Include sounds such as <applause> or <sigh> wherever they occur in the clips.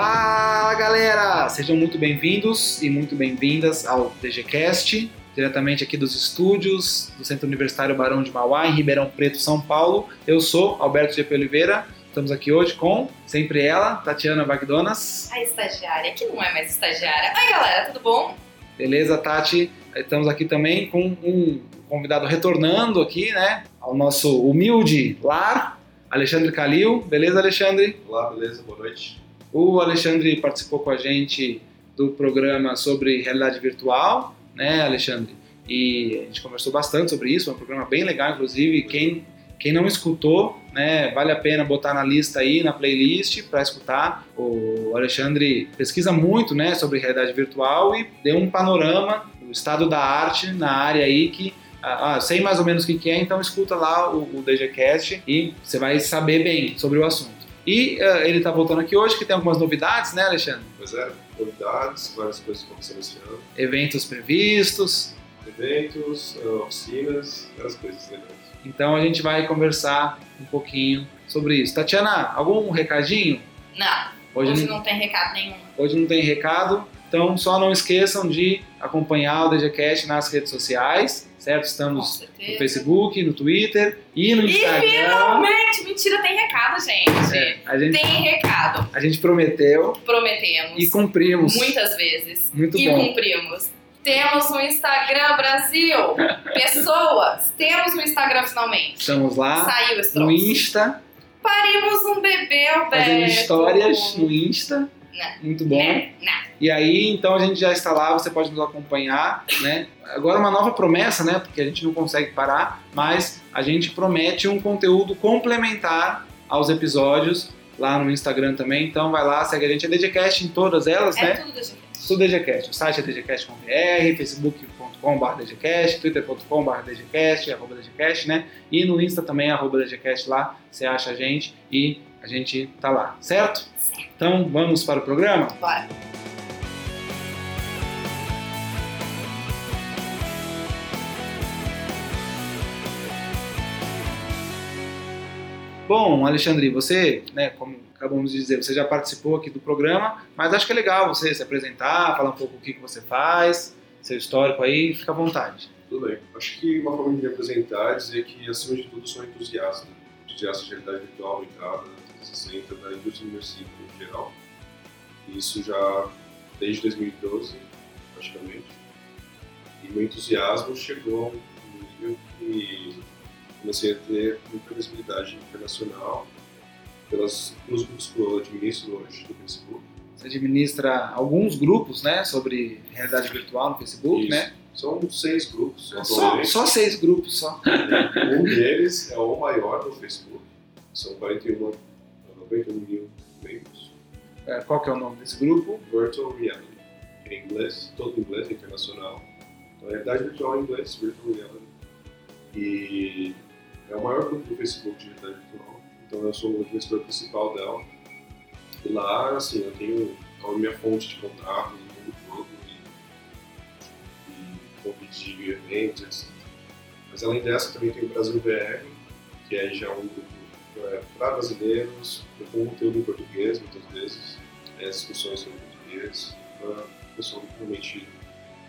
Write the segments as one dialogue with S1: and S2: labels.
S1: Fala galera! Sejam muito bem-vindos e muito bem-vindas ao DGCast, diretamente aqui dos estúdios do Centro Universitário Barão de Mauá, em Ribeirão Preto, São Paulo. Eu sou Alberto GP Oliveira, estamos aqui hoje com sempre ela, Tatiana Bagdonas.
S2: A estagiária, que não é mais estagiária. Oi galera, tudo bom?
S1: Beleza, Tati? Estamos aqui também com um convidado retornando aqui, né, ao nosso humilde lar, Alexandre Calil. Beleza, Alexandre?
S3: Olá, beleza? Boa noite.
S1: O Alexandre participou com a gente do programa sobre realidade virtual, né, Alexandre? E a gente conversou bastante sobre isso, é um programa bem legal, inclusive. Quem, quem não escutou, né, vale a pena botar na lista aí, na playlist, para escutar. O Alexandre pesquisa muito né, sobre realidade virtual e deu um panorama do estado da arte na área aí que ah, ah sei mais ou menos o que, é, então escuta lá o, o DGCast e você vai saber bem sobre o assunto. E uh, ele está voltando aqui hoje, que tem algumas novidades, né, Alexandre?
S3: Pois é, novidades, várias coisas acontecendo esse ano.
S1: Eventos previstos.
S3: Eventos, uh, oficinas, várias coisas legais.
S1: Então a gente vai conversar um pouquinho sobre isso. Tatiana, algum recadinho?
S2: Não, hoje, hoje não, não tem recado nenhum.
S1: Hoje não tem recado, então só não esqueçam de acompanhar o DGCast nas redes sociais certo? Estamos no Facebook, no Twitter e no Instagram.
S2: E finalmente! Mentira, tem recado, gente. É, a gente. Tem recado.
S1: A gente prometeu.
S2: Prometemos.
S1: E cumprimos.
S2: Muitas vezes.
S1: Muito
S2: e
S1: bom.
S2: E cumprimos. Temos um Instagram Brasil. <laughs> Pessoas, temos um Instagram finalmente.
S1: Estamos lá.
S2: Saiu esse
S1: No Insta.
S2: Parimos um bebê, Alberto.
S1: Fazendo histórias no Insta.
S2: Não.
S1: Muito bom.
S2: Não. Não.
S1: E aí, então a gente já está lá, você pode nos acompanhar, né? Agora uma nova promessa, né? Porque a gente não consegue parar, mas a gente promete um conteúdo complementar aos episódios lá no Instagram também. Então vai lá, segue a gente, é DGCast em todas elas,
S2: é
S1: né?
S2: Tudo DGCast.
S1: Tudo DGCast. O site é dgcast.br, facebook.com.br DGCast, twitter.com.br DGCast, arroba DGCast, né? E no Insta também, arroba DGCast lá, você acha a gente e a gente tá lá, certo?
S2: Certo.
S1: Então vamos para o programa?
S2: Bora.
S1: Bom, Alexandre, você, né, como acabamos de dizer, você já participou aqui do programa, mas acho que é legal você se apresentar, falar um pouco o que, que você faz, seu histórico aí, fica à vontade.
S3: Tudo bem. Acho que uma forma de me apresentar é dizer que, acima de tudo, sou entusiasta. Entusiasta de realidade virtual aumentada, 360, da indústria imersiva em geral. Isso já desde 2012, praticamente. E meu entusiasmo chegou a um nível que comecei a ter muita visibilidade internacional pelas, pelos grupos que eu administro hoje no Facebook.
S1: Você administra alguns grupos, né, sobre realidade virtual no Facebook,
S3: Isso.
S1: né?
S3: São seis grupos.
S1: Só, só seis grupos, só.
S3: Um deles é o maior do Facebook. São 41, 91 mil membros.
S1: É, Qual que é o nome desse grupo?
S3: Virtual Reality. Em inglês, todo em inglês, internacional. Então, realidade virtual em inglês, Virtual Reality. E é o maior grupo do Facebook de realidade virtual. Então eu sou o administrador principal dela. E lá, assim, eu tenho a minha fonte de contato no mundo todo e, e convite de eventos, etc. Mas além dessa, também tem o Brasil VR, que é já um grupo é, para brasileiros, com conteúdo em português, muitas vezes, é, discussões sobre português, para o pessoal que realmente,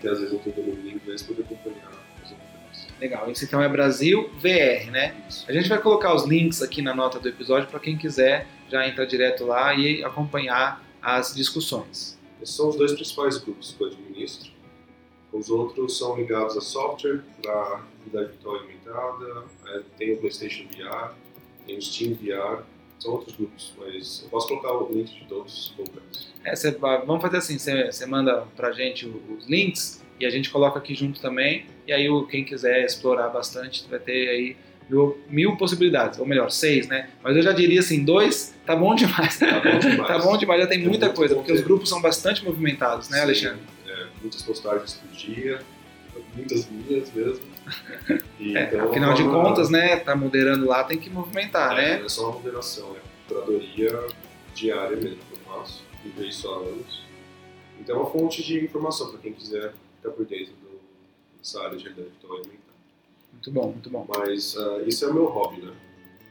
S3: que às vezes não tem domínio inglês, poder acompanhar as novidades.
S1: Legal, esse então é Brasil VR, né?
S3: Isso.
S1: A gente vai colocar os links aqui na nota do episódio para quem quiser já entrar direto lá e acompanhar as discussões.
S3: Esses são os dois principais grupos que eu administro. Os outros são ligados a software para realidade virtual aumentada, é, tem o PlayStation VR, tem o Steam VR, são outros grupos, mas eu posso colocar o link de todos se completos.
S1: É, cê vai- vamos fazer assim, você manda pra gente os links e a gente coloca aqui junto também, e aí quem quiser explorar bastante vai ter aí mil, mil possibilidades, ou melhor, seis, né? Mas eu já diria assim, dois tá bom demais.
S3: Tá bom <laughs> demais.
S1: Tá bom demais, já tem
S3: Tem
S1: muita coisa, porque os grupos são bastante movimentados, né,
S3: Sim,
S1: Alexandre?
S3: é, muitas postagens por dia, muitas minhas mesmo.
S1: É,
S3: então,
S1: afinal de contas, né, tá moderando lá, tem que movimentar,
S3: é,
S1: né?
S3: É só uma moderação, é curadoria diária mesmo que eu faço, e vejo isso há anos. Então é uma fonte de informação para quem quiser ficar por dentro do, dessa área de realidade virtual aumentada.
S1: Muito bom, muito bom.
S3: Mas ah, isso é o meu hobby, né?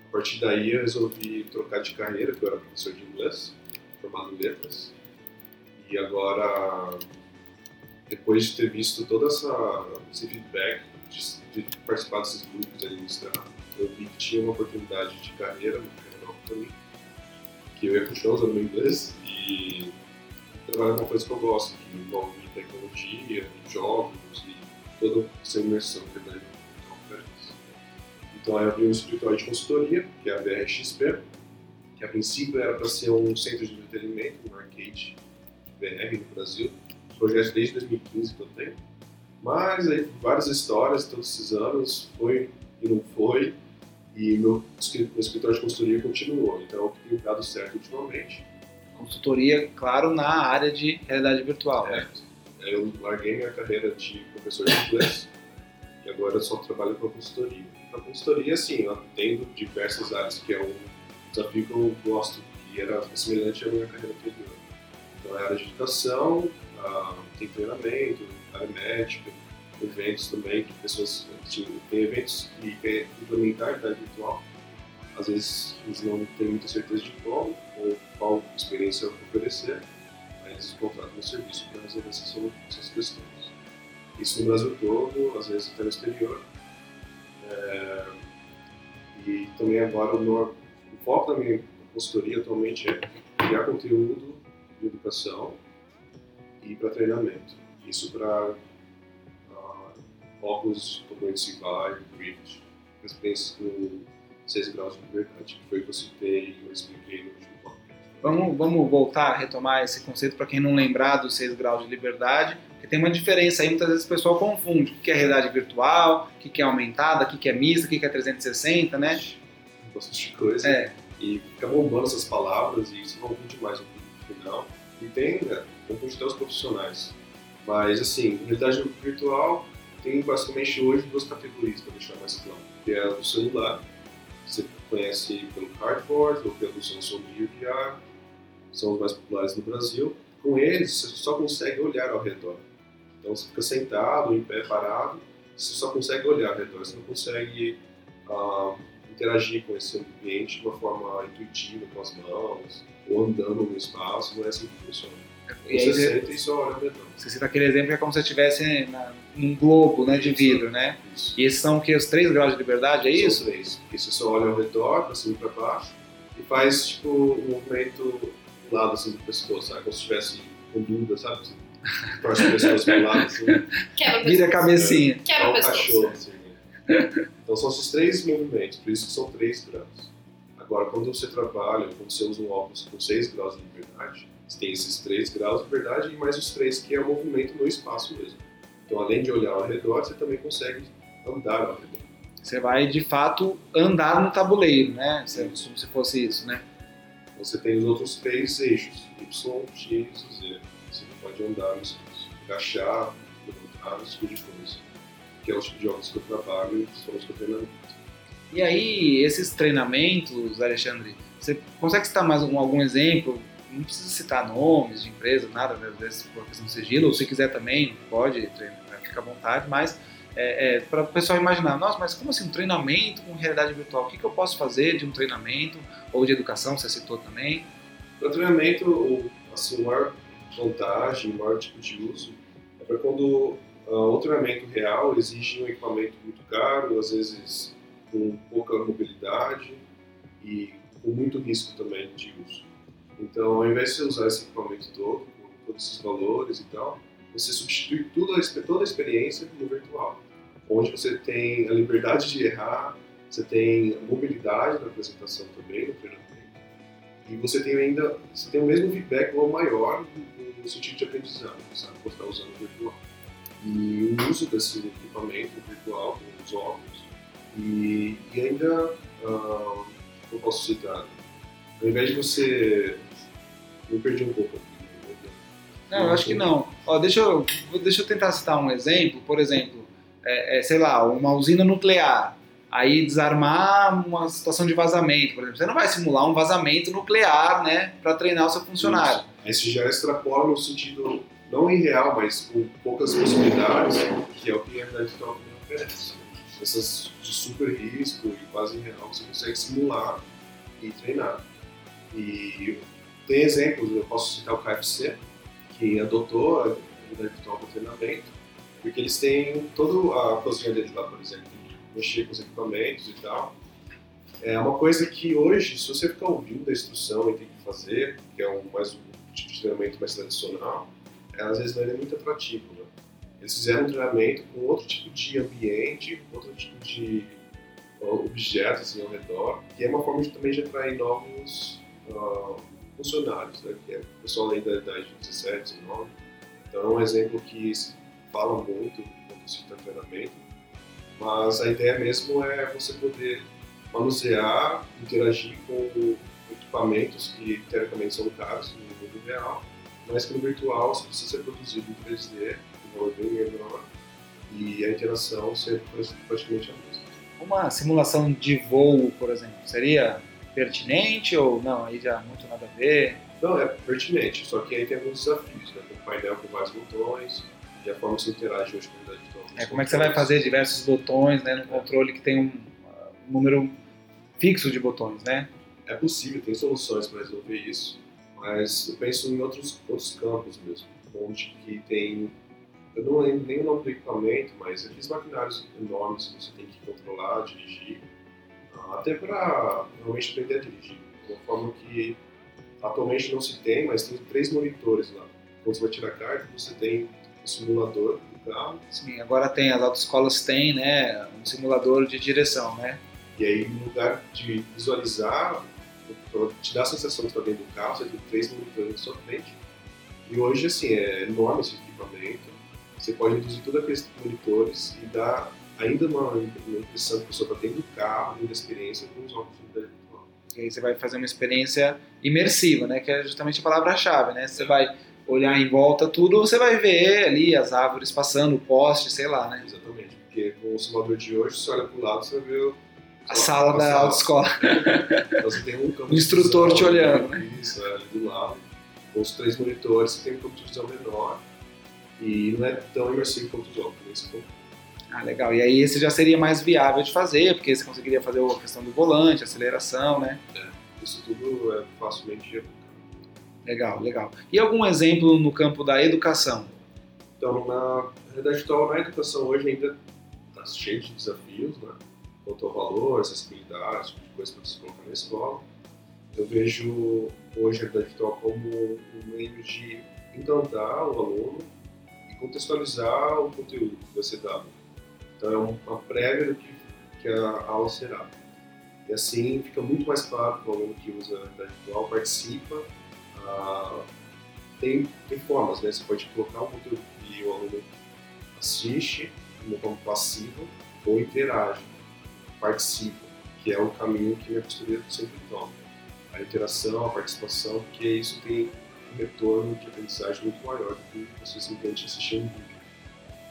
S3: A partir daí eu resolvi trocar de carreira, porque eu era professor de inglês. formado em letras. E agora, depois de ter visto todo essa, esse feedback, de, de participar desses grupos Instagram, eu vi que tinha uma oportunidade de carreira no canal também, que eu ia continuar usando meu inglês e trabalhar com coisa que eu gosto, que envolve tecnologia, jogos e toda essa imersão que daí isso. Então aí eu abri um escritório de consultoria, que é a BRXP, que a princípio era para ser um centro de entretenimento, um arcade BR no Brasil, projeto desde 2015 que eu tenho. Mas aí várias histórias todos esses anos, foi e não foi, e meu, meu escritório de consultoria continuou. Então, tem dado certo ultimamente.
S1: Consultoria, claro, na área de realidade virtual.
S3: É, eu larguei minha carreira de professor de inglês e agora eu só trabalho com a consultoria. Na consultoria, sim, eu atendo diversas áreas, que é um desafio que eu gosto, que era semelhante à minha carreira anterior. Então, é a área de educação, tem treinamento, área médica, eventos também, que pessoas assim, eventos que querem implementar realidade virtual. Às vezes eles não têm muita certeza de como ou qual experiência oferecer, aí eles contratam um serviço para resolver essas, questões. Isso no Brasil todo, às vezes até no exterior. É, e também agora o, o foco da minha consultoria atualmente é criar conteúdo de educação e para treinamento. Isso para óculos como esse Vive, Rift, experiências com 6 graus de liberdade, que foi o que eu citei e eu expliquei no último podcast.
S1: Vamos, vamos voltar retomar esse conceito para quem não lembrar dos 6 graus de liberdade, porque tem uma diferença aí, muitas vezes o pessoal confunde o que é realidade virtual, o que é aumentada, o que é mista, o que é 360, né?
S3: Bastante coisa.
S1: É.
S3: E fica bombando essas palavras e isso confunde mais o público final. E tem, né, confunde até os profissionais. Mas, assim, realidade virtual tem basicamente hoje duas categorias, para deixar mais claro, que é a do celular, que você conhece pelo Cardboard ou pelo Samsung VR, são os mais populares no Brasil. Com eles, você só consegue olhar ao redor. Então você fica sentado, em pé, parado, você só consegue olhar ao redor, você não consegue ah, interagir com esse ambiente de uma forma intuitiva, com as mãos, ou andando no espaço, não é assim que funciona.
S1: E aí você,
S3: e olha ao redor.
S1: Você cita aquele exemplo que é como se você estivesse na, num globo né, de vidro, né?
S3: Isso.
S1: E esses são o que? Os três graus de liberdade, é
S3: São
S1: isso?
S3: três. Porque você só olha ao redor, pra cima e pra baixo, e faz tipo um movimento do lado assim do pescoço, sabe? Como se estivesse com dúvida, sabe? Você <laughs> Torce o pescoço pro lado, assim,
S2: Quebra o
S1: Vira a cabecinha.
S2: Quebra
S3: igual
S2: o
S3: um
S2: pescoço.
S3: cachorro, assim. né? Então são esses três movimentos, por isso que são três graus. Agora, quando você trabalha, quando você usa um óculos com seis graus de liberdade, você tem esses três graus de liberdade e mais os três que é o movimento no espaço mesmo. Então, além de olhar ao redor, você também consegue andar ao redor.
S1: Você vai, de fato, andar no tabuleiro, né? Se- Como se fosse isso, né?
S3: Você tem os outros três eixos, Y, X e Z. Você pode andar no espaço, agachar, levantar, esse tipo de coisa. Que é o tipo de óculos que eu trabalho e principalmente para treinamento.
S1: E aí, esses treinamentos, Alexandre, você consegue citar mais algum, algum exemplo? Não precisa citar nomes de empresa, nada, né? às vezes por questão de sigilo, ou se quiser também, pode, treina- fica à vontade, mas é, para o pessoal imaginar, nossa, mas como assim um treinamento com realidade virtual? O que, que eu posso fazer de um treinamento ou de educação, você citou também?
S3: Para treinamento, o- assim, a maior vantagem, o maior tipo de uso é para quando ah, o treinamento real exige um equipamento muito caro, às vezes com pouca mobilidade e com muito risco também de uso. Então, ao invés de você usar esse equipamento todo, com todos esses valores e tal, você substitui a, toda a experiência no virtual, onde você tem a liberdade de errar, você tem mobilidade na apresentação também, no treinamento, e você tem ainda você tem o mesmo feedback ou maior no, sentido de aprendizado, sabe? Por estar usando o virtual. E o uso desse equipamento virtual, com os óculos, e, e ainda, ah, eu posso citar, ao invés de você. Me perdi um pouco aqui.
S1: Não, eu acho que não. Ó, deixa, eu, deixa eu tentar citar um exemplo. Por exemplo, é, é, sei lá, uma usina nuclear. Aí desarmar uma situação de vazamento, por exemplo. Você não vai simular um vazamento nuclear, né, para treinar o seu funcionário.
S3: Você já extrapola no sentido não irreal, mas com poucas possibilidades, que é o que a realidade virtual oferece. Essas de super risco e quase irreal, você consegue simular e treinar. E tem exemplos, eu posso citar o KFC, que adotou a realidade virtual para treinamento, porque eles têm toda a cozinha deles lá, por exemplo, mexer com os equipamentos e tal. É uma coisa que hoje, se você ficar ouvindo a instrução e tem que fazer, que é um, mais um tipo de treinamento mais tradicional, é, às vezes não é muito atrativo. Né? Eles fizeram um treinamento com outro tipo de ambiente, outro tipo de objetos assim, ao redor, que é uma forma de, também de atrair novos uh, funcionários, né? que é o pessoal aí da idade de 17, 19. Então é um exemplo que se fala muito quando se está treinamento, mas a ideia mesmo é você poder manusear, interagir com equipamentos que teoricamente são caros no mundo real, mas que no virtual isso precisa ser produzido em 3D, de valor bem menor, e a interação ser praticamente a mesma.
S1: Uma simulação de voo, por exemplo, seria pertinente ou não? Aí já muito nada a ver?
S3: Não, é pertinente, só que aí tem alguns desafios, né? Tem um painel com vários botões, e a forma que você interage hoje com a realidade virtual.
S1: É, como é que você vai fazer diversos botões né, no controle que tem um, um número fixo de botões, né?
S3: É possível, tem soluções para resolver isso, mas eu penso em outros, outros campos mesmo, onde que tem eu não lembro nem o nome do equipamento, mas aqueles maquinários enormes que você tem que controlar, dirigir, até para realmente aprender a dirigir. De uma forma que atualmente não se tem, mas tem três monitores lá. Quando você vai tirar a carta, você tem o simulador do carro.
S1: Sim, agora tem, as autoescolas têm, né, um simulador de direção, né?
S3: E aí, no lugar de visualizar, te dá a sensação de estar dentro do carro, você tem três monitores na sua frente. E hoje, assim, é enorme esse equipamento. Você pode reduzir todos aqueles monitores e dar ainda uma, uma impressão que a pessoa está dentro do carro, da experiência com os óculos de realidade virtual.
S1: E aí você vai fazer uma experiência imersiva, né? Que é justamente a palavra-chave, né? Você vai olhar em volta tudo, você vai ver ali as árvores passando, o poste, sei lá, né?
S3: Exatamente, porque com o simulador de hoje, você olha para o lado, você vê
S1: a sala da autoescola.
S3: Então você tem um campo
S1: o instrutor te olhando,
S3: né? Isso, é, do lado. Com os três monitores, você tem um campo de visão menor e não é tão imersivo quanto os outros, nesse ponto.
S1: Ah, legal. E aí esse já seria mais viável de fazer, porque você conseguiria fazer a questão do volante, aceleração, né?
S3: É, isso tudo é facilmente
S1: Legal, legal. E algum exemplo no campo da educação?
S3: Então, na realidade virtual, na educação hoje ainda está cheio de desafios, né? Quanto ao valor, acessibilidade, tipo de coisa para você colocar na escola. Eu vejo hoje a realidade virtual como um meio de encantar o aluno e contextualizar o conteúdo que vai ser dado. Então, é uma prévia do que, que a aula será. E assim fica muito mais claro que o aluno que usa a realidade virtual participa. Ah, tem, tem formas, né? Você pode colocar um conteúdo que o aluno assiste de forma passiva ou interage, participa, que é o caminho que minha consultoria sempre toma. A interação, a participação, porque isso tem um retorno de aprendizagem muito maior do que você simplesmente assistir um vídeo.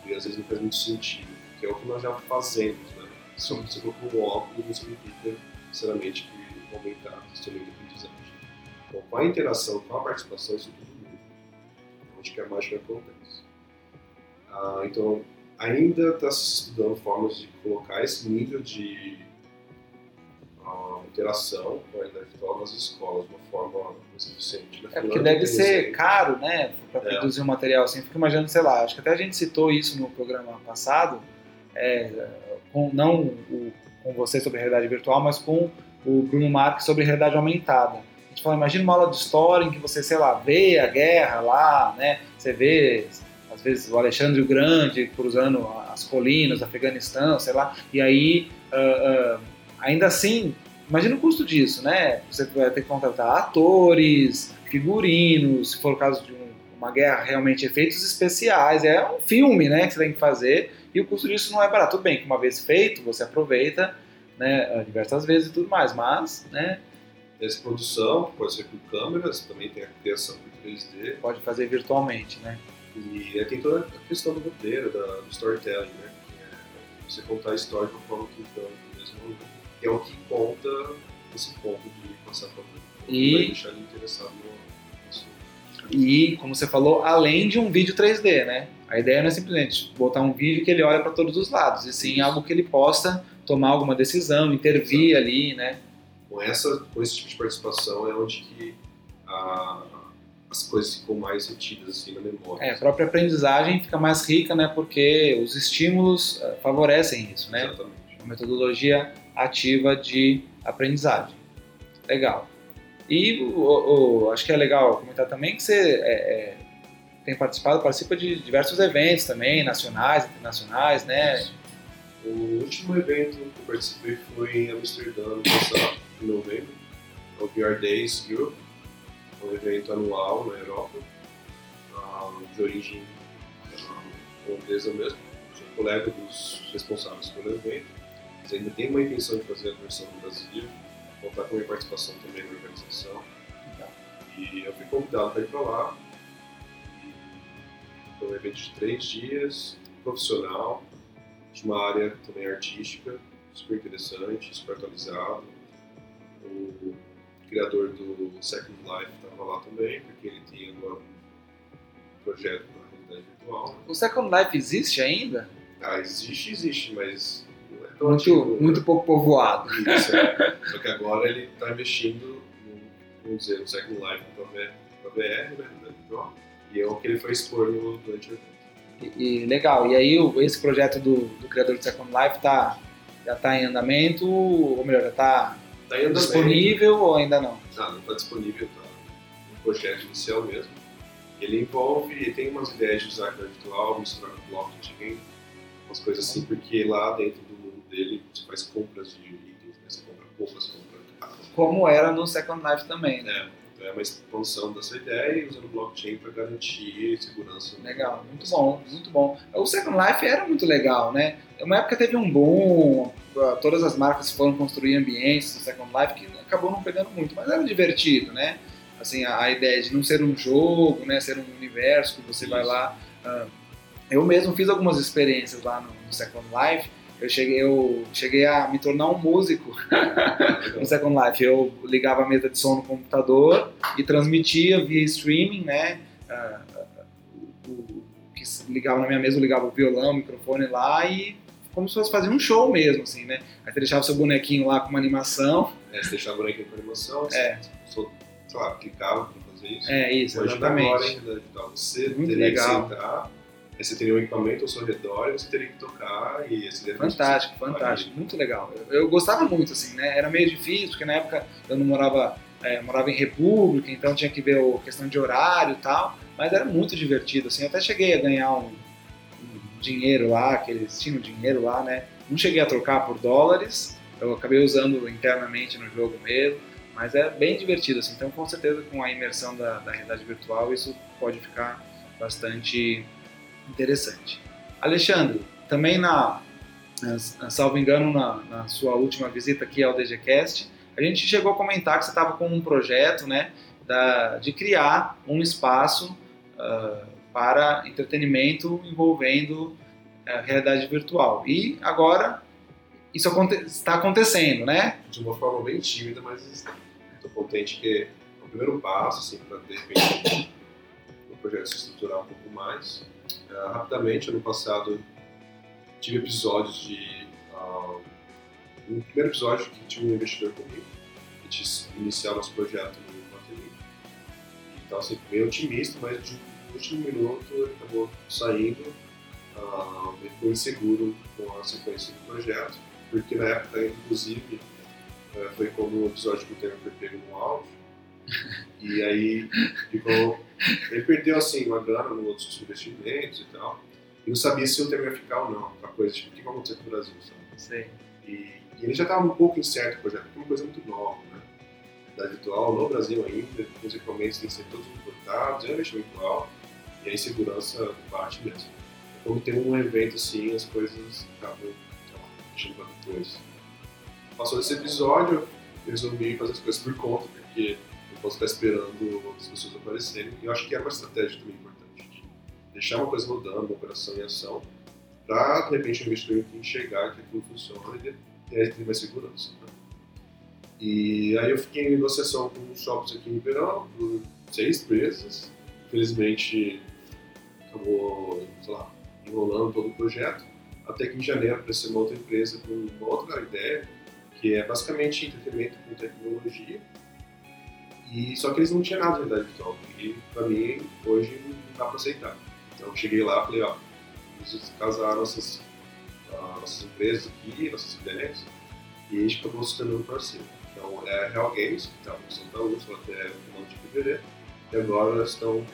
S3: E às vezes não faz muito sentido que é o que nós já fazemos, né? Se você colocou um óculos, não significa necessariamente que aumentar o sistema de aprendizagem. Então, com a interação, com a participação, isso tudo muda. Onde que a mágica acontece. Ah, então, ainda está se estudando formas de colocar esse nível de uh, interação com a realidade virtual nas escolas de uma forma mais eficiente.
S1: Né? É porque deve ser caro, né, para é. produzir um material assim. Fico imaginando, sei lá, acho que até a gente citou isso no programa passado, é, com, não o, com você sobre realidade virtual, mas com o Bruno Marques sobre realidade aumentada. A gente fala, imagina uma aula de história em que você, sei lá, vê a guerra lá, né? Você vê, às vezes, o Alexandre o Grande cruzando as colinas Afeganistão, sei lá, e aí, uh, uh, ainda assim, imagina o custo disso, né? Você vai ter que contratar atores, figurinos, se for o caso de um, uma guerra, realmente efeitos especiais, é um filme, né, que você tem que fazer, e o custo disso não é barato. Tudo bem que uma vez feito, você aproveita né, diversas vezes e tudo mais, mas, né?
S3: Essa produção pode ser com câmeras, também tem a criação por 3D.
S1: Pode fazer virtualmente, né?
S3: E aí tem toda a questão do roteiro, da, do storytelling, né? É você contar a história de uma forma que então, mesmo, é o que conta esse ponto de passar para o e deixar ele interessado no
S1: e, como você falou, além de um vídeo 3D, né? A ideia não é simplesmente botar um vídeo que ele olha para todos os lados, e sim algo que ele possa tomar alguma decisão, intervir Exato. ali, né?
S3: Com, essa, com esse tipo de participação é onde que a- as coisas ficam mais retidas assim na memória.
S1: É, a própria aprendizagem fica mais rica, né? Porque os estímulos eh, favorecem isso, né?
S3: Exatamente.
S1: Uma metodologia ativa de aprendizagem. Legal. E o, o- acho que é legal comentar também que você é, é, tem participado, participa de diversos eventos também, nacionais, internacionais, né?
S3: O último evento que eu participei foi em Amsterdã, no passado, em novembro. É o VR Days Europe, é um evento anual na Europa, ah, de origem ah, holandesa mesmo. Sou colega dos responsáveis pelo evento. Mas ainda tem uma intenção de fazer a versão no Brasil, contar com a minha participação também na organização. E eu fui convidado para ir para lá. Foi um evento de três dias, profissional, de uma área também artística, super interessante, super atualizado. O criador do Second Life estava lá também, porque ele tinha um projeto na realidade virtual. né?
S1: O Second Life existe ainda?
S3: Ah, existe, existe, mas não é tão antigo,
S1: Muito,
S3: né?
S1: muito pouco povoado.
S3: Isso, é. Só que agora ele está investindo, no, vamos dizer, no Second Life para VR, né. E é o que ele foi expor no, durante o evento.
S1: E, e legal. E aí o- esse projeto do, do criador do Second Life tá, já está em andamento, ou melhor, já está
S3: Tá andamento.
S1: disponível ou ainda não?
S3: Ah, não está disponível, tá no projeto inicial mesmo. Ele envolve, tem umas ideias de realidade virtual, misturar com blockchain, umas coisas assim, porque lá dentro do mundo dele você faz compras de itens, né? você compra roupas, compra carro.
S1: Como era no Second Life também, né?
S3: É, então é uma expansão dessa ideia e usando blockchain para garantir segurança.
S1: Legal, muito bom, muito bom. O Second Life era muito legal, né? Uma época teve um boom, todas as marcas foram construir ambientes do Second Life que acabou não pegando muito, mas era divertido, né? Assim, a, a ideia de não ser um jogo, né? Ser um universo que você vai
S3: Isso.
S1: lá. ah, eu mesmo fiz algumas experiências lá no, no Second Life. Eu cheguei, eu cheguei a me tornar um músico <laughs> no Second Life. Eu ligava a mesa de som no computador e transmitia via streaming, né? ah, o, que ligava na minha mesa, eu ligava o violão, o microfone lá e como se fosse fazer um show mesmo, assim, né? Aí você deixava seu bonequinho lá com uma animação.
S3: É, você deixava o bonequinho com animação,
S1: É.
S3: você sei lá, clicava para fazer isso.
S1: É isso,
S3: Hoje agora, em
S1: exatamente.
S3: realidade virtual, você
S1: Muito
S3: teria
S1: legal.
S3: que sentar, você teria um equipamento ao seu redor e você teria que tocar e esse teria que
S1: Fantástico, fantástico, muito legal. Eu, eu gostava muito, assim, né? Era meio difícil, porque na época eu não morava, é, morava em República, então tinha que ver a questão de horário e tal, mas era muito divertido, assim. Eu até cheguei a ganhar um, um dinheiro lá, que eles tinham dinheiro lá, né? Não cheguei a trocar por dólares, eu acabei usando internamente no jogo mesmo, mas é bem divertido, assim. Então, com certeza, com a imersão da, da realidade virtual, isso pode ficar bastante interessante. Alexandre, também na, na- salvo engano, na, na sua última visita aqui ao DGCast, a gente chegou a comentar que você estava com um projeto, né, da, de criar um espaço ah, para entretenimento envolvendo a realidade virtual. E agora isso aconte- está acontecendo, né?
S3: De uma forma bem tímida, mas estou contente que é o primeiro passo, assim, para repente o projeto se estruturar um pouco mais. Ah, rapidamente, ano passado, tive episódios de. ah, um primeiro episódio que tinha um investidor comigo, que tinha iniciar nosso projeto no Mateli. Então, assim, meio otimista, mas de último minuto ele acabou saindo, ele ficou inseguro com a sequência do projeto, porque na época, inclusive, eh, foi como o episódio que o tema foi no áudio, e aí ficou. Ele perdeu assim uma grana nos outros investimentos e tal, e não sabia se o tema ia ficar ou não, aquela coisa tipo, o que vai acontecer com o Brasil, sabe?
S1: Sei.
S3: E, e ele já estava um pouco incerto o projeto, porque é uma coisa muito nova, né? Da virtual no Brasil ainda, os equipamentos têm que ser todos importados, é um investimento alto, e a insegurança bate mesmo. Quando tem um evento assim, as coisas acabam deixando para depois. Passou esse episódio, eu resolvi fazer as coisas por conta, porque posso estar esperando outras pessoas aparecerem. E eu acho que é uma estratégia também importante, de deixar uma coisa rodando, uma operação em ação, para de repente o investidor enxergar que aquilo funciona e tem mais segurança. Né? E aí eu fiquei em negociação com os shops aqui em Ribeirão por seis meses. Infelizmente acabou, sei lá, enrolando todo o projeto. Até que em janeiro apareceu uma outra empresa com uma outra ideia, que é basicamente entretenimento com tecnologia. E, só que eles não tinham nada de realidade virtual. E pra mim, hoje, não dá pra aceitar. Então eu cheguei lá e falei, ó, vamos casar nossas, ah, nossas empresas aqui, nossas ideias, e a gente acabou se tornando parceiro. Então é a Real Games, que estava em Santa Úrsula até o final de fevereiro, e agora estão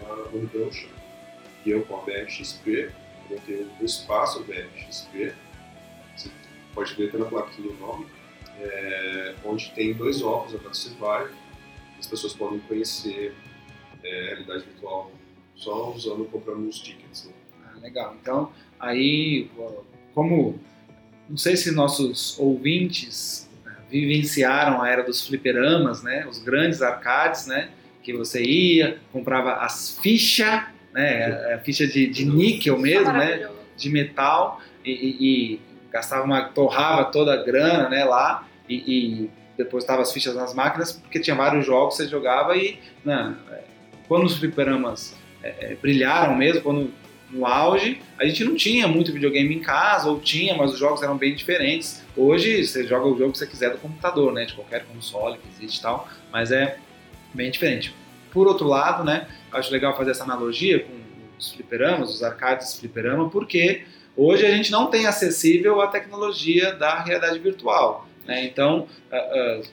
S3: na, Ribeirão Chão. E eu com a BRXP, montei um espaço BRXP, você pode ver na plaquinha o nome, é, onde tem dois óculos da Survive, as pessoas podem conhecer é, a realidade virtual só usando, comprando os tickets. Né?
S1: Ah, legal. Então, aí, como não sei se nossos ouvintes né, vivenciaram a era dos fliperamas, né? Os grandes arcades, né? Que você ia, comprava as fichas, né? A ficha de, de níquel mesmo, né? De metal e, e, e, gastava uma torrava toda a grana, né? Lá e, e depositava as fichas nas máquinas porque tinha vários jogos que você jogava e né, quando os fliperamas é, é, brilharam mesmo, quando no auge, a gente não tinha muito videogame em casa, ou tinha, mas os jogos eram bem diferentes. Hoje você joga o jogo que você quiser do computador, né, de qualquer console que existe e tal, mas é bem diferente. Por outro lado, né, acho legal fazer essa analogia com os fliperamas, os arcades fliperama, porque hoje a gente não tem acessível a tecnologia da realidade virtual. Né? Então, uh, uh,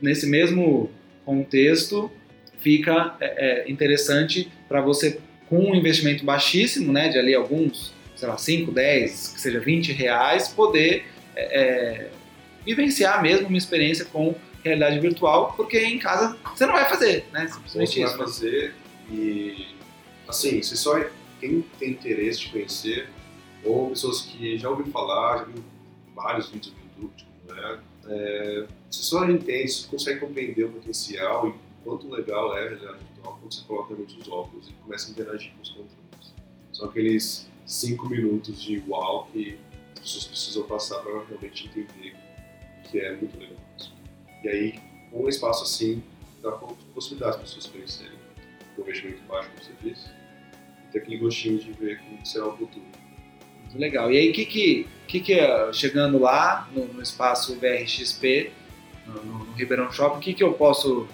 S1: nesse mesmo contexto, fica é, é interessante para você com um investimento baixíssimo, né, de ali alguns, sei lá, 5, 10, que seja 20 reais, poder é, vivenciar mesmo uma experiência com realidade virtual, porque em casa você não vai fazer, né?
S3: Simplesmente você isso. vai fazer e, assim, você só quem tem interesse de conhecer, ou pessoas que já ouviram falar, já viram vários vídeos no YouTube, né? É, você só entende, você consegue compreender o potencial e quanto legal é a realidade virtual quando você coloca realmente os óculos e começa a interagir com os controles. São aqueles cinco minutos de uau que as pessoas precisam passar para realmente entender que é muito legal. E aí, um espaço assim, dá possibilidade para as pessoas conhecerem o investimento baixo, como você disse, e ter aquele gostinho de ver como será o futuro.
S1: Legal. E aí, o que, que, que, que é, chegando lá no, no espaço VRXP, no, no Ribeirão Shopping, o que, que eu posso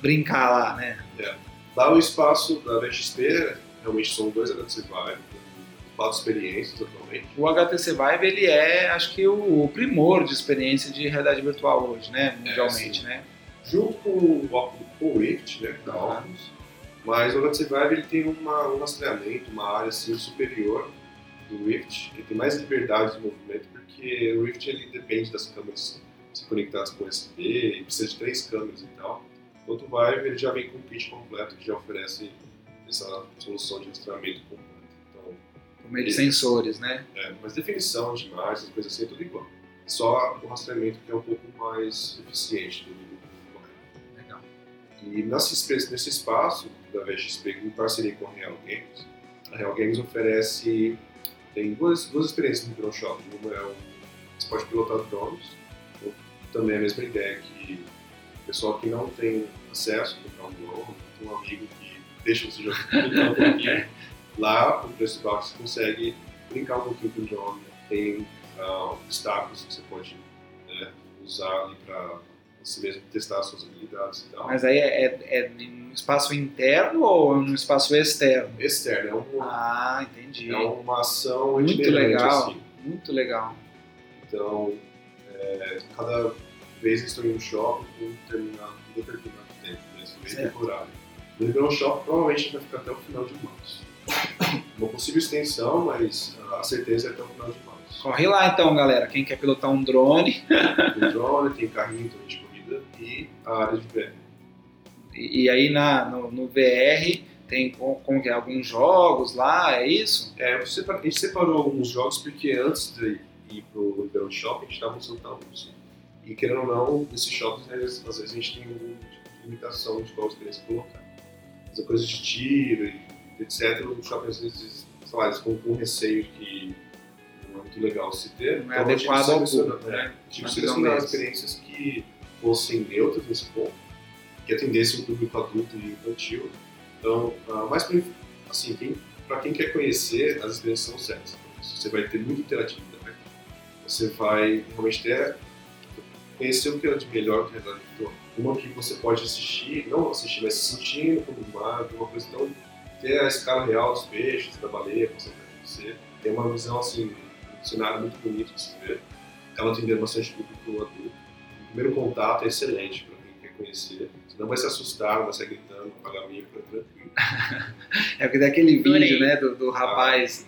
S1: brincar lá, né?
S3: É. Lá o espaço da VXP, realmente são dois HTC Vive, quatro experiências atualmente.
S1: O HTC Vive, ele é, acho que, o, primor de experiência de realidade virtual hoje, né? Mundialmente, é, né?
S3: Junto com o, o Rift, né? Da. Oculus. Mas o HTC Vive, ele tem uma, um rastreamento, uma área, assim, superior do Rift. Ele tem mais liberdade de movimento, porque o Rift, ele depende das câmeras se conectadas com USB, e precisa de três câmeras e tal. Enquanto o Vive ele já vem com um kit completo que já oferece essa solução de rastreamento completo. Então,
S1: por meio de sensores, né?
S3: É, mas definição de imagens, coisas assim, é tudo igual. Só o rastreamento que é um pouco mais eficiente do Vive.
S1: Legal.
S3: E nesse, nesse espaço da VXP, em parceria com a Real Games, a Real Games oferece tem duas, duas experiências no Drone Shop. Uma é um, você pode pilotar drones, também é a mesma ideia que o pessoal que não tem acesso a comprar um drone, tem um amigo que deixa você jogar um pouquinho, <laughs> lá, com preço baixo, você consegue brincar um pouquinho com o drone. Tem uh, obstáculos que você pode né, usar ali para mesmo testar suas habilidades e tal.
S1: Mas aí é, é, é num espaço interno ou num espaço externo?
S3: Externo, é um,
S1: ah, entendi.
S3: É uma ação
S1: muito legal,
S3: assim.
S1: muito legal.
S3: Então, é, cada vez que estou em um shopping um determinado, um determinado tempo, né, meio temporário. No Ribeirão Shopping provavelmente vai ficar até o final de março. Uma possível extensão, mas a certeza é até o final de março.
S1: Corre lá então, galera. Quem quer pilotar um drone.
S3: Tem drone, tem carrinho também de a área de VR.
S1: E, e aí na, no, no, VR tem como que é, alguns jogos lá, é isso?
S3: É, a gente separou alguns jogos porque antes de ir pro Ribeirão Shopping a gente estava Santa Lúcia. E querendo ou não, nesses shoppings, né, às vezes a gente tem alguma limitação de qual experiência colocar. Essa coisa de tiro e etc. No shopping, às vezes, sei lá, eles ficam com receio que não é muito legal se ter.
S1: Não é então, adequado ao público, né?
S3: Tipo, selecionar experiências que fossem neutras nesse ponto, que atendessem o público adulto e infantil. Então, uh, mais para assim, quem, quem quer conhecer, as experiências são certas. Você vai ter muita interatividade, você vai realmente ter conhecer o que é de melhor realidade virtual. Uma que você pode assistir, não assistir, mas sentir no fundo do mar, uma coisa tão. ter a escala real dos peixes, da baleia, de você. Tem uma visão, assim, um cenário muito bonito de se ver. Acaba atendendo bastante público adulto. O primeiro contato é excelente para quem quer conhecer. Você não vai se assustar, não vai sair gritando, pagar mico, é tranquilo. <laughs>
S1: É porque daquele vídeo, né, do, do rapaz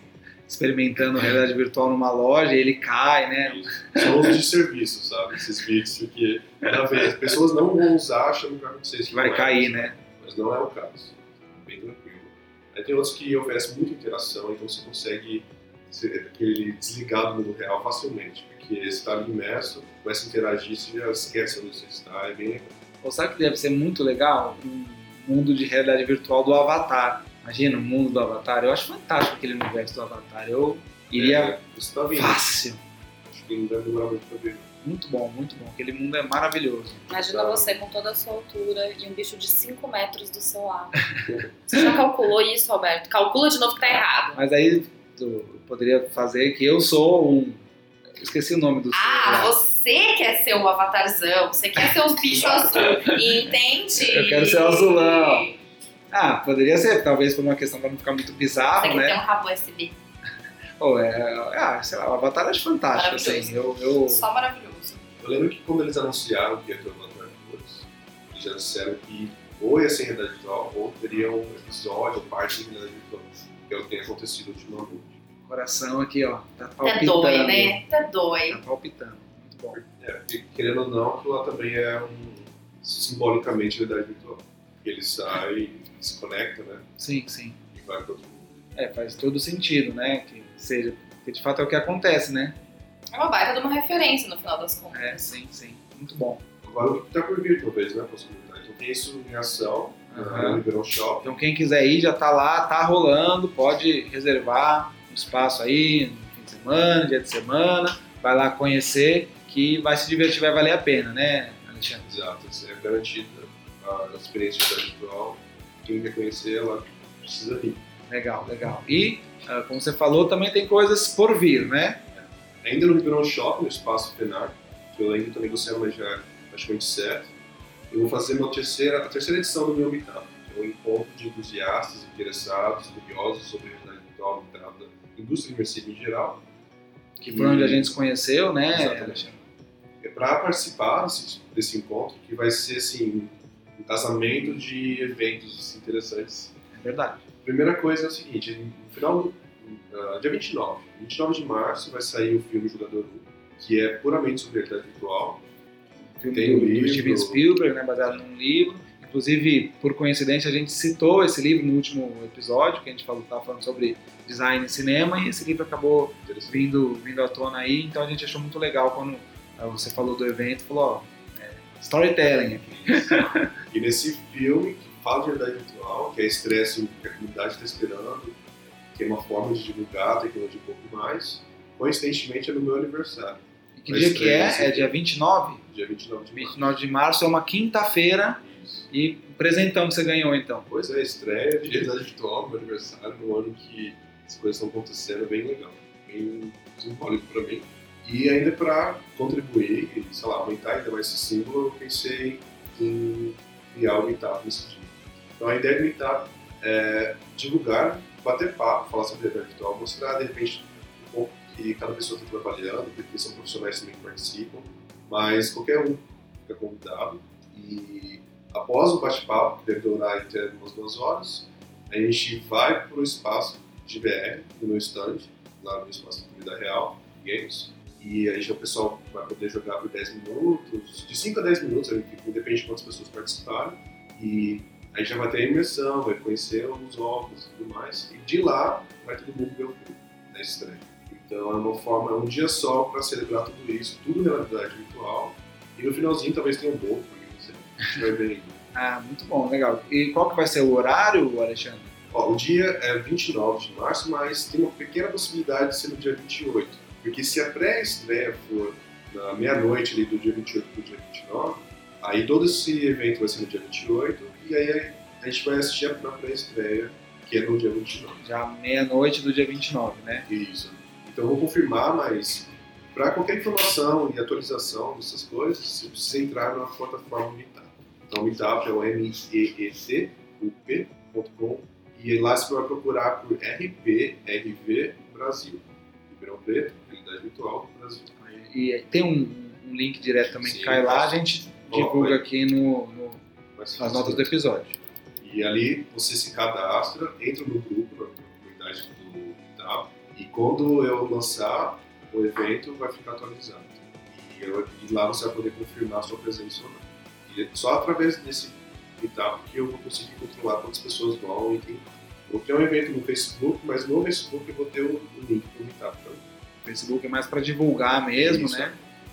S1: experimentando realidade virtual numa loja, e ele cai, né?
S3: São os de serviço, sabe? Esses vídeos, porque cada vez as pessoas não vão usar achando que vai acontecer isso.
S1: Vai
S3: é.
S1: cair, né?
S3: Mas não é o caso. Bem tranquilo. Aí tem outros que oferecem muita interação, então você consegue ser aquele desligar do mundo real facilmente. Porque você está imerso, começa a interagir, você já esquece onde você está, é bem legal.
S1: Ou sabe que deve ser muito legal? Um mundo de realidade virtual do Avatar. Imagina o mundo do Avatar. Eu acho fantástico aquele universo do Avatar. Eu iria
S3: É, você está vendo.
S1: fácil.
S3: Acho que não deve demorar muito para ver.
S1: Muito bom, muito bom. Aquele mundo é maravilhoso.
S2: Imagina você com toda a sua altura e um bicho de 5 metros do seu lado. <laughs> Você já calculou isso, Roberto? Calcula de novo que tá errado.
S1: Mas aí tu poderia fazer que eu sou um. Eu Esqueci o nome do
S2: Ah,
S1: lá.
S2: você quer ser o avatarzão, você quer ser os bichos azul. Entende?
S1: Eu quero ser o azulão. Ah, poderia ser, talvez por uma questão pra não ficar muito
S2: Você
S1: bizarro,
S2: quer ter
S1: né?
S2: um rabo USB.
S1: Ou é, ah, sei lá, o Avatar é fantástico, assim. Eu, eu,
S2: Só maravilhoso.
S3: Eu lembro que quando eles anunciaram que ia ter o Avatar 2, eles já disseram que ou ia ser realidade virtual ou teria um episódio ou parte de realidade virtual. Que é o que tem acontecido ultimamente.
S1: Coração aqui, ó, tá
S2: Até
S1: palpitando.
S2: dói, né? Até dói.
S1: Tá palpitando. Muito bom.
S3: É, querendo ou não, aquilo lá também é um, simbolicamente realidade virtual. Ele sai, se conecta, né?
S1: Sim, sim.
S3: E vai para outro mundo.
S1: É, faz todo sentido, né? Que seja. Porque de fato é o que acontece, né?
S2: É uma baita de uma referência no final das contas.
S1: É, sim, sim. Muito bom.
S3: Agora o que está por vir, talvez, né? a Possibilidade. Então tem isso em ação, no Ribeirão Shopping.
S1: Então quem quiser ir já tá lá, tá rolando, pode reservar um espaço aí, no fim de semana, dia de semana, vai lá conhecer, que vai se divertir, vai valer a pena, né, Alexandre?
S3: Exato, é garantida a experiência virtual. Quem quer conhecer, ela precisa vir.
S1: Legal, legal. E, ah, como você falou, também tem coisas por vir, né?
S3: Ainda no Ribeirão Shopping, no Espaço Fenar, que eu ainda estou negociando, mas já é praticamente certo, eu vou fazer uma terceira, a terceira edição do meu Meetup, que é um encontro de entusiastas, interessados, curiosos sobre a da indústria imersiva em geral.
S1: Que foi onde a gente se conheceu, né,
S3: Exatamente. É para participar desse, desse encontro, que vai ser assim, um casamento de eventos interessantes.
S1: É verdade.
S3: Primeira coisa é o seguinte, no final do ah, dia 29, 29 de março vai sair o filme Jogador 1, que é puramente sobre realidade virtual.
S1: Filme
S3: Tem
S1: do,
S3: o livro.
S1: do Steven Spielberg, né, baseado num livro. Inclusive, por coincidência, a gente citou esse livro no último episódio, que a gente falou, tava falando sobre design e cinema, e esse livro acabou vindo, vindo à tona aí, então a gente achou muito legal quando ah, você falou do evento, falou, ó, é, storytelling aqui. <laughs>
S3: E nesse filme, que fala de realidade virtual, que é estresse que a comunidade está esperando, que é uma forma de divulgar a tecnologia um pouco mais, coincidentemente é no meu aniversário,
S1: E que
S3: Vai
S1: dia que é? É
S3: dia.
S1: dia 29?
S3: dia 29 de março.
S1: 29 de março, é uma quinta-feira, E o presentão que você ganhou, então.
S3: Pois é, estreia de realidade virtual, meu aniversário, no ano que as coisas estão acontecendo, é bem legal, bem simbólico para mim. E ainda para contribuir sei lá, aumentar ainda mais esse símbolo, eu pensei em criar o Meetup nesse dia. Então a ideia do Meetup é divulgar, bater papo, falar sobre realidade virtual, mostrar de repente um pouco que cada pessoa está trabalhando, porque são profissionais também que participam, mas qualquer um fica convidado. E após o bate-papo, que deve durar entre umas duas horas, a gente vai para o espaço de BR, no meu stand, lá no espaço da Comida Real Games. E aí já o pessoal vai poder jogar por 10 minutos, de 5 a 10 minutos, depende de quantas pessoas participarem. E aí já vai ter a imersão, vai conhecer os óculos e tudo mais. E de lá vai todo mundo ver o filme na estreia. Então é uma forma, é um dia só para celebrar tudo isso, tudo na realidade virtual. E no finalzinho talvez tenha um bolo,
S1: Ah, muito bom, legal. E qual que vai ser o horário, Alexandre?
S3: Ó, o dia é 29 de março, mas tem uma pequena possibilidade de ser no dia 28. Porque se a pré-estreia for na meia-noite ali do dia 28 para o dia 29, aí todo esse evento vai ser no dia 28, e aí a gente vai assistir a pré-estreia, que é no dia 29.
S1: Já meia-noite do dia 29, né?
S3: Isso. Então eu vou confirmar, mas para qualquer informação e atualização dessas coisas, você precisa entrar na plataforma. Então, Meetup é o M-E-E-T-U-P.com e lá você vai procurar por RP, RV Brasil. Ribeirão Preto, Realidade Virtual Brasil.
S1: E tem um, um link direto também que
S3: Sim,
S1: cai lá, a gente divulga aqui no, no- nas notas do episódio.
S3: E ali você se cadastra, entra no grupo, na comunidade do Meetup, e quando eu lançar o evento, vai ficar atualizado. E, eu- e lá você vai poder confirmar a sua presença ou não. E é só através desse Meetup que eu vou conseguir controlar quantas pessoas vão e quem vou criar um evento no Facebook, mas no Facebook eu vou ter o o link do Meetup também.
S1: O Facebook é mais para divulgar mesmo,
S3: Isso.
S1: né?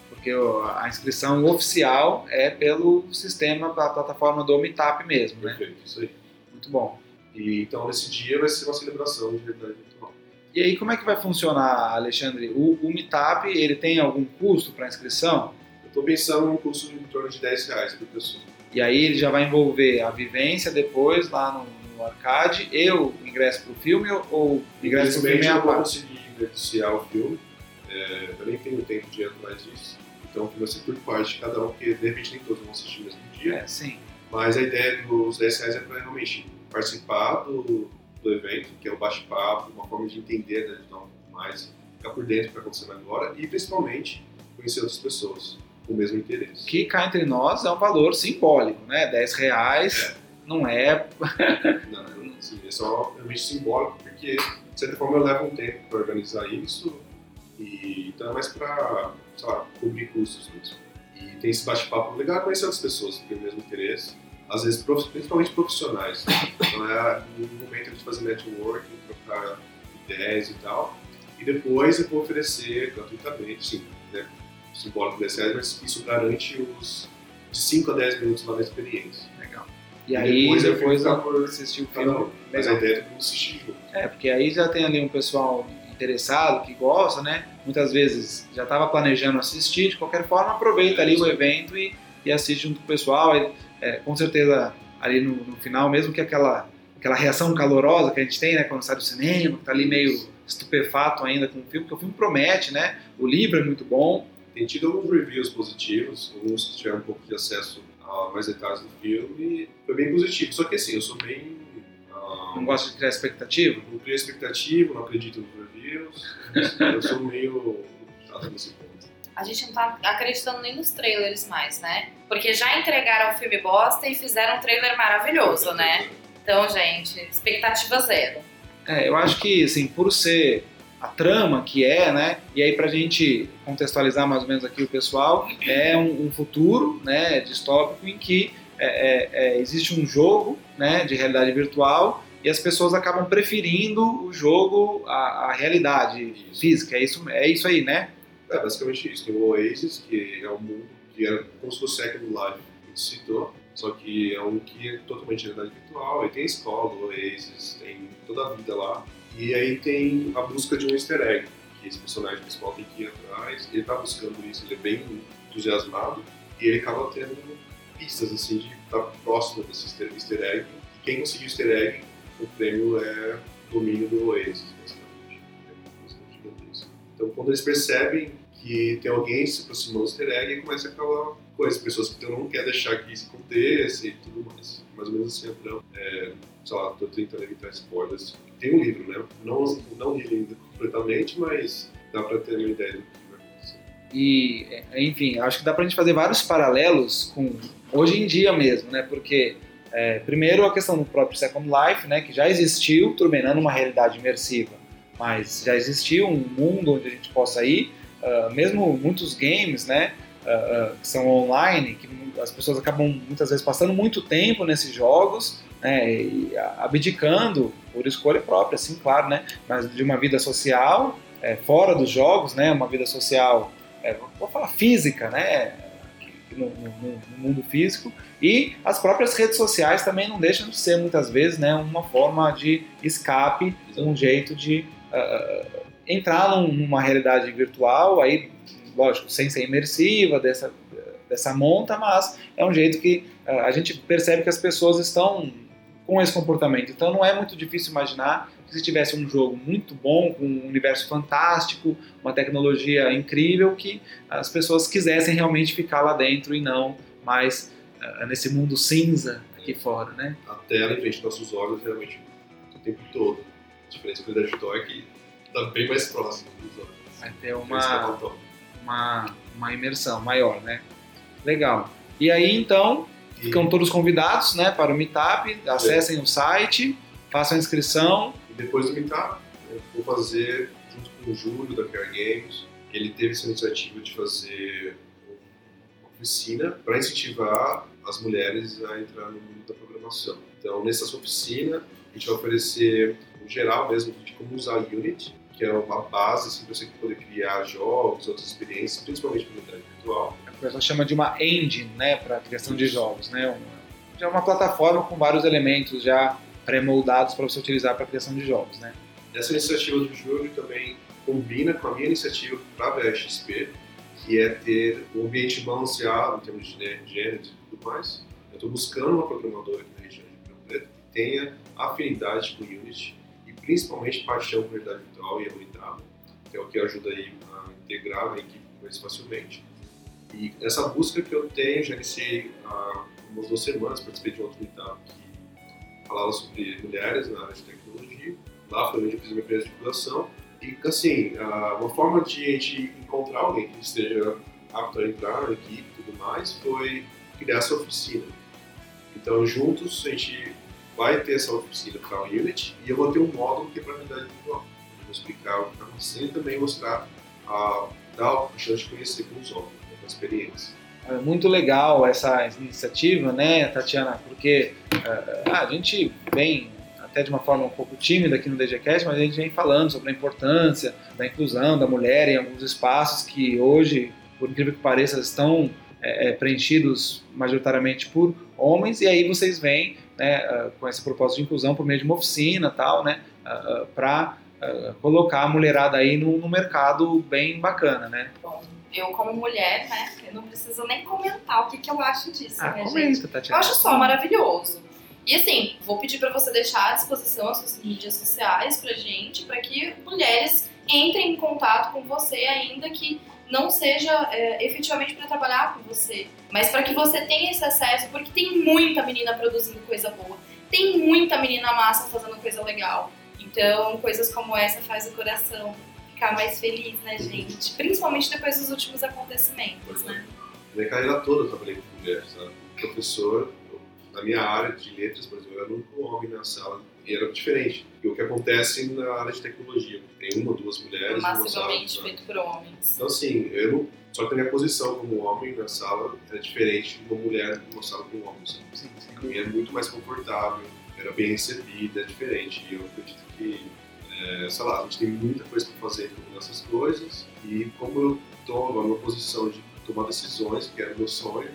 S1: Porque o- a inscrição oficial é pelo sistema, pela plataforma do Meetup mesmo, né?
S3: Perfeito, isso aí.
S1: Muito bom.
S3: E, então nesse dia vai ser uma celebração de realidade virtual.
S1: E aí, como é que vai funcionar, Alexandre? O, o Meetup, ele tem algum custo para inscrição?
S3: Eu estou pensando num custo em torno de 10 reais por pessoa.
S1: E aí ele já vai envolver a vivência depois lá no, no arcade e o ingresso para o filme ou- o ingresso para o filme é
S3: eu
S1: a parte?
S3: conseguir iniciar o filme, é, eu nem tenho tempo de atrás disso. Então vai ser por parte de cada um, porque de repente nem todos vão assistir no mesmo dia.
S1: É, sim.
S3: Mas a ideia dos 10 reais é para realmente participar do, do evento, que é o bate-papo, uma forma de entender, né, de dar um pouco mais, ficar por dentro está acontecendo agora e principalmente conhecer outras pessoas o mesmo interesse.
S1: Que cá entre nós é um valor simbólico, né? 10 reais não é. <laughs>
S3: Não, assim, é só realmente simbólico, porque de certa forma eu levo um tempo para organizar isso, e então é mais para, sei lá, cobrir custos mesmo. E tem esse bate-papo legal conhecer outras pessoas que têm o mesmo interesse, às vezes principalmente profissionais. Então é um momento de fazer networking, trocar ideias e tal, e depois eu vou oferecer gratuitamente, sim, né, simbólico 10 reais, mas isso garante os de 5 a 10 minutos lá da experiência.
S1: Legal. E aí
S3: Depois
S1: depois,
S3: eu fico
S1: eu
S3: por
S1: assistir o filme.
S3: um. Mas a ideia é todo assistir junto.
S1: É, porque aí já tem ali um pessoal interessado, que gosta, né? Muitas vezes já estava planejando assistir, de qualquer forma aproveita ali o evento e, e assiste junto com o pessoal. E, é, com certeza ali no, no final, mesmo que aquela, aquela reação calorosa que a gente tem, né? Quando sai do cinema, que tá ali meio estupefato ainda com o filme, porque o filme promete, né? O livro é muito bom.
S3: Tem tido alguns reviews positivos, alguns que tiveram um pouco de acesso a mais detalhes do filme. Foi bem positivo. Só que assim, eu sou bem. ah,
S1: Não gosta de criar expectativa.
S3: não crio expectativa, não acredito nos reviews. Eu sou meio chato nesse ponto.
S2: A gente não tá acreditando nem nos trailers mais, né? Porque já entregaram o filme bosta e fizeram um trailer maravilhoso, né? Então, gente, expectativa zero.
S1: É, eu acho que, assim, por ser a trama que é, né? E aí pra gente contextualizar mais ou menos aqui o pessoal, é um, um futuro, né, distópico em que é, é, é, existe um jogo, né, de realidade virtual e as pessoas acabam preferindo o jogo à, à realidade
S3: Isso.
S1: física. É isso, é isso aí, né?
S3: É basicamente isso. Tem o Oasis, que é um mundo que era como se fosse Second Life, que a gente citou, só que é um que é totalmente realidade virtual. E tem a escola, Oasis, tem toda a vida lá. E aí tem a busca de um easter egg, que esse personagem principal tem que ir atrás. Ele tá buscando isso, ele é bem entusiasmado. E ele acaba tendo pistas, assim, de estar próximo desse easter- egg. E quem conseguir o easter egg, o prêmio é domínio do Oasis, basicamente. É. Então, quando eles percebem que tem alguém se aproximando do easter egg, começa aquela coisa, pessoas que não querem deixar que isso aconteça e tudo mais. Mais ou menos assim, então, é, sei lá, tô tentando evitar spoilers. Tem um livro, né? Não, não li ainda completamente, mas dá pra ter uma ideia do que vai acontecer.
S1: E, é, enfim, acho que dá pra gente fazer vários paralelos com hoje em dia mesmo, né? Porque, é, primeiro, a questão do próprio Second Life, né? Que já existiu, turbinando uma realidade imersiva, mas já existiu um mundo onde a gente possa ir, ah, mesmo muitos games, né? ah, ah, que são online, que as pessoas acabam muitas vezes passando muito tempo nesses jogos, né? Abdicando por escolha própria, assim, claro, né? Mas de uma vida social, é, fora dos jogos, né? Uma vida social, é, vou falar física, né? No, no- no mundo físico e as próprias redes sociais também não deixam de ser muitas vezes, né? Uma forma de escape, um jeito de ah, entrar num- numa realidade virtual, aí, lógico, sem ser imersiva dessa dessa monta, mas é um jeito que ah, a gente percebe que as pessoas estão com esse comportamento. Então não é muito difícil imaginar que se tivesse um jogo muito bom, com um universo fantástico, uma tecnologia incrível, que as pessoas quisessem realmente ficar lá dentro e não mais uh, nesse mundo cinza aqui fora, né?
S3: A tela em frente dos nossos olhos realmente o tempo todo. A diferença com o digital é que está bem mais próximo dos olhos.
S1: Vai ter uma, uma, uma imersão maior, né? Legal. E aí, então. Ficam todos convidados né, para o Meetup, acessem o site, façam a inscrição.
S3: E depois do Meetup, eu vou fazer, junto com o Júlio da Care Games, ele teve essa iniciativa de fazer uma oficina para incentivar as mulheres a entrar no mundo da programação. Então, nessa oficina, a gente vai oferecer, um geral mesmo, de como usar Unity, que é uma base assim, para você poder criar jogos, outras experiências, principalmente para realidade virtual.
S1: O pessoal chama de uma engine, né, para criação de jogos, né? É uma plataforma com vários elementos já pré-moldados para você utilizar para criação de jogos, né?
S3: Essa iniciativa do Júlio também combina com a minha iniciativa para a VXP, que é ter um ambiente balanceado em termos de gênero e tudo mais. Eu estou buscando uma programadora região de Preto que tenha afinidade com Unity principalmente paixão por realidade virtual e habilitado, que é o que ajuda aí a integrar a equipe mais facilmente. E essa busca que eu tenho, já iniciei há umas duas semanas, participei de um outro meetup que falava sobre mulheres na área de tecnologia. Lá foi onde eu fiz a minha primeira divulgação. E, assim, uma forma de a gente encontrar alguém que esteja apto a entrar na equipe e tudo mais foi criar essa oficina. Então, juntos, a gente vai ter essa oficina para o Unity e eu vou ter um módulo que é para realidade virtual. Vou explicar o que está acontecendo e também mostrar, a, dar a chance de conhecer com os a experiência.
S1: É muito legal essa iniciativa, né, Tatiana? Porque uh, a gente vem até de uma forma um pouco tímida aqui no DGCast, mas a gente vem falando sobre a importância da inclusão da mulher em alguns espaços que hoje, por incrível que pareça, estão é, preenchidos majoritariamente por homens, e aí vocês vêm né, com esse propósito de inclusão por meio de uma oficina tal, né, para colocar a mulherada aí no, no, mercado bem bacana, né?
S2: Eu como mulher, né, eu não preciso nem comentar o que, que eu acho disso,
S1: ah,
S2: né,
S1: comenta,
S2: gente?
S1: Tatiana.
S2: Eu acho só maravilhoso. E assim, vou pedir para você deixar à disposição as suas mídias sociais pra gente, para que mulheres entrem em contato com você ainda que não seja é, efetivamente para trabalhar com você, mas para que você tenha esse acesso, porque tem muita menina produzindo coisa boa, tem muita menina massa fazendo coisa legal. Então, coisas como essa faz o coração ficar mais feliz, né, gente? Principalmente depois dos últimos acontecimentos, né?
S3: Minha carreira toda eu trabalhei com mulheres, sabe? Professor, na minha área de letras, por exemplo, eu era único homem na sala e era diferente. E o que acontece na área de tecnologia. Tem uma, duas mulheres.
S2: Massivamente feito por homens.
S3: Então, assim, eu não, só que a minha posição como homem na sala é diferente de uma mulher numa sala com um homem. Sim, sim. A minha é muito mais confortável, era bem recebida, é diferente. E eu acredito que, é, sei lá, a gente tem muita coisa para fazer com essas coisas. E como eu estou agora numa posição de tomar decisões, que era o meu sonho,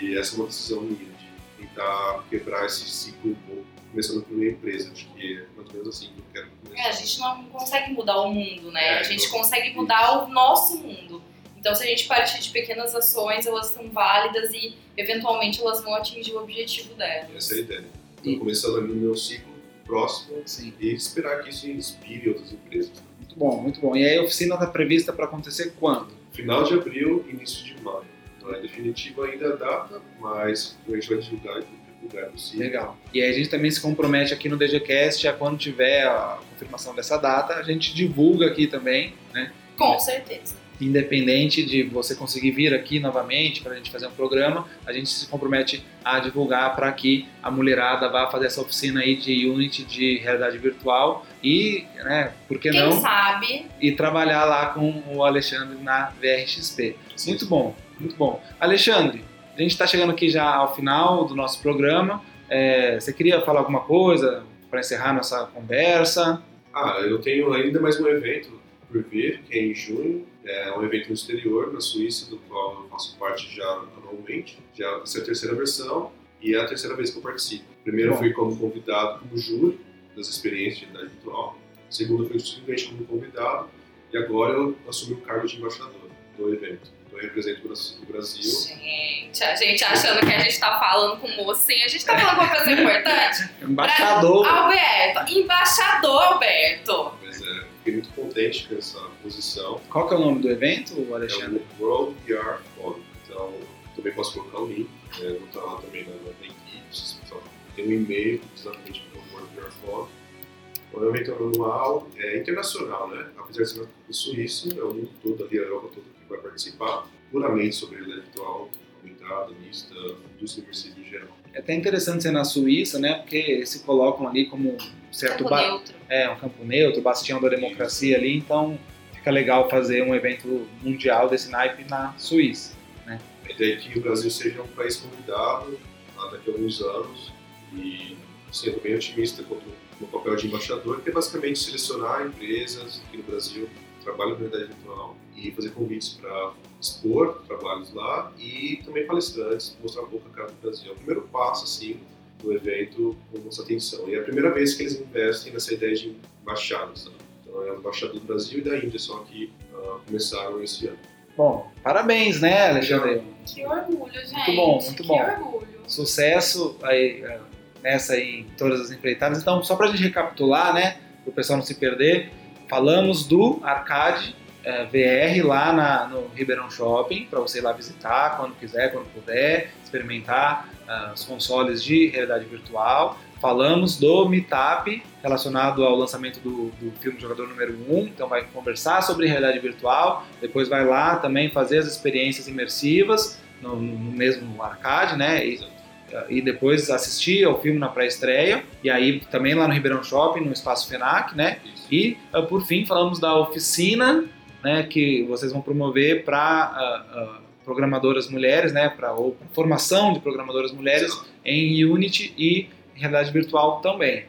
S3: e essa é uma decisão minha, de tentar quebrar esse ciclo um pouco começando por minha empresa. Acho que é mais ou menos assim que eu quero começar.
S2: É, a gente não consegue mudar o mundo, né? É, a gente consegue mudar o nosso mundo. Então, se a gente partir de pequenas ações, elas são válidas e, eventualmente, elas vão atingir o objetivo delas.
S3: Essa é a ideia. Então, começando ali no meu ciclo próximo Sim. e esperar que isso inspire outras empresas.
S1: Muito bom, muito bom. E aí, a oficina está prevista para acontecer quando?
S3: Final de abril, início de maio. Não é definitiva ainda a data, mas a gente vai divulgar lugar possível.
S1: Legal. E aí a gente também se compromete aqui no DGCast a quando tiver a confirmação dessa data, a gente divulga aqui também, né?
S2: Com certeza.
S1: Independente de você conseguir vir aqui novamente para a gente fazer um programa, a gente se compromete a divulgar para que a mulherada vá fazer essa oficina aí de Unity de realidade virtual e, né, por que
S2: Quem
S1: não?
S2: sabe?
S1: E trabalhar lá com o Alexandre na VRXP. Sim. Muito bom, muito bom. Alexandre, a gente está chegando aqui já ao final do nosso programa. É, você queria falar alguma coisa para encerrar nossa conversa?
S3: Ah, eu tenho ainda mais um evento por vir, que é em junho. É um evento no exterior, na Suíça, do qual eu faço parte já anualmente. Já essa é a terceira versão e é a terceira vez que eu participo. Primeiro Bom. fui como convidado, como júri das experiências de idade virtual. Segundo, fui simplesmente como convidado. E agora eu assumi o cargo de embaixador. do evento. Então eu represento o Brasil.
S2: Gente, a gente achando que a gente tá falando com o moço, sim, a gente tá falando com uma coisa importante. <laughs>
S1: Embaixador.
S2: Alberto, embaixador Alberto.
S3: É, fiquei muito contente com essa posição.
S1: Qual que é o nome do evento, Alexandre?
S3: É o World PR Forum. Então, também posso colocar o link, é, vou estar lá também na, na equipe, tem um e-mail exatamente para o World PR Forum. É um evento anual, é internacional, né? Apesar de ser suíço, é o mundo todo, ali a Europa toda que vai participar, puramente sobre realidade virtual, mista, indústria em geral.
S1: É até interessante ser na Suíça, né? Porque se colocam ali como um certo...
S2: Campo neutro.
S1: É, um campo neutro, bastião da democracia ali, então fica legal fazer um evento mundial desse naipe na Suíça, né?
S3: A ideia é que o Brasil seja um país convidado daqui a alguns anos e sendo bem otimista quanto no papel de embaixador, que é basicamente selecionar empresas aqui no Brasil que trabalham com realidade virtual e fazer convites para expor trabalhos lá e também palestrantes, mostrar um pouco a cara do Brasil. É o primeiro passo, assim, do evento com nossa atenção. E é a primeira vez que eles investem nessa ideia de embaixadas. Né? Então, é o embaixador do Brasil e da Índia só que uh, começaram esse ano.
S1: Bom, parabéns, né, Alexandre?
S2: Que orgulho, gente.
S1: Muito bom, muito
S2: que
S1: bom.
S2: orgulho.
S1: Sucesso aí, é, nessa aí, em todas as empreitadas. Então, só para a gente recapitular, né, para o pessoal não se perder, falamos do Arcade é, VR lá na, no Ribeirão Shopping, para você ir lá visitar quando quiser, quando puder, experimentar uh, os consoles de realidade virtual. Falamos do Meetup relacionado ao lançamento do, do filme Jogador Número 1, então vai conversar sobre realidade virtual, depois vai lá também fazer as experiências imersivas no, no mesmo arcade, né? E, e depois assistir ao filme na pré-estreia, e aí também lá no Ribeirão Shopping, no Espaço FENAC, né?
S3: Isso.
S1: E uh, por fim falamos da oficina, né, que vocês vão promover para uh, uh, programadoras mulheres, né, para ou formação de programadoras mulheres
S3: Exato.
S1: em Unity e realidade virtual também.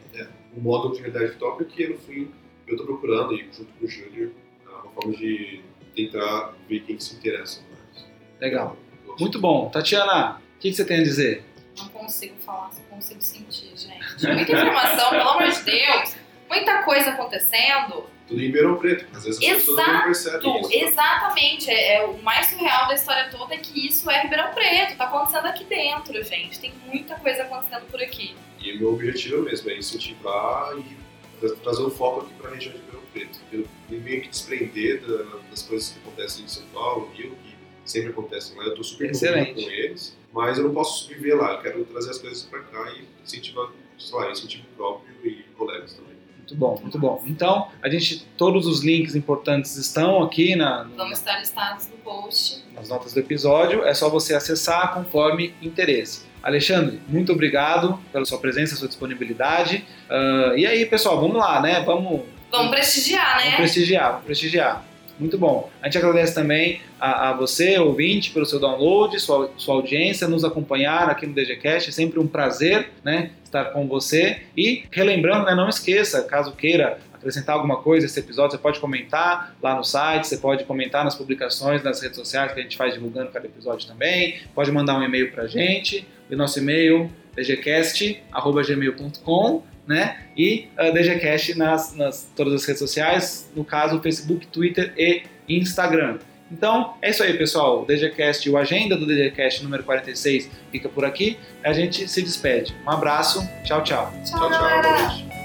S3: O módulo de realidade virtual, porque no fim eu estou procurando, e junto com o Júnior, uma forma de tentar ver quem se interessa mais.
S1: Legal. Muito bom. Tatiana, o que, que você tem a dizer?
S2: Não consigo falar, só consigo sentir, gente. Muita informação, pelo amor de Deus. Muita coisa acontecendo.
S3: Tudo em Ribeirão Preto, às vezes as pessoas não percebem isso. né?
S2: exatamente. É, é o mais surreal da história toda é que isso é Ribeirão Preto. Tá acontecendo aqui dentro, gente. Tem muita coisa acontecendo por aqui.
S3: E o meu objetivo é o mesmo, é incentivar e tra- trazer um foco aqui para a região de Ribeirão Preto. Eu me meio que desprender da- das coisas que acontecem em São Paulo, Rio, que sempre acontecem lá. Eu estou super envolvido
S1: Excelente.
S3: com eles, mas eu não posso viver lá. Eu quero trazer as coisas para cá e incentivar, sei lá, incentivo próprio e colegas também.
S1: Muito bom, muito bom. Então, a gente, todos os links importantes estão aqui na, no-
S2: Vamos estar listados no post.
S1: nas notas do episódio. É só você acessar conforme interesse. Alexandre, muito obrigado pela sua presença, sua disponibilidade. Ah, e aí, pessoal, vamos lá, né? Vamos,
S2: Vamos prestigiar,
S1: vamos
S2: né?
S1: prestigiar, vamos prestigiar. Muito bom. A gente agradece também a, a você, ouvinte, pelo seu download, sua, sua audiência, nos acompanhar aqui no DGCast. É sempre um prazer né, estar com você. E relembrando, né, não esqueça, caso queira acrescentar alguma coisa esse episódio, você pode comentar lá no site, você pode comentar nas publicações, nas redes sociais que a gente faz divulgando cada episódio também. Pode mandar um e-mail para a gente. O nosso e-mail dgcast.gmail.com né? E uh, DGCast nas, nas todas as redes sociais, no caso Facebook, Twitter e Instagram. Então, é isso aí, pessoal. O DGCast, o agenda do DGCast número 46 fica por aqui. A gente se despede. Um abraço. Tchau, tchau.
S2: Tchau,
S3: Tchau, tchau.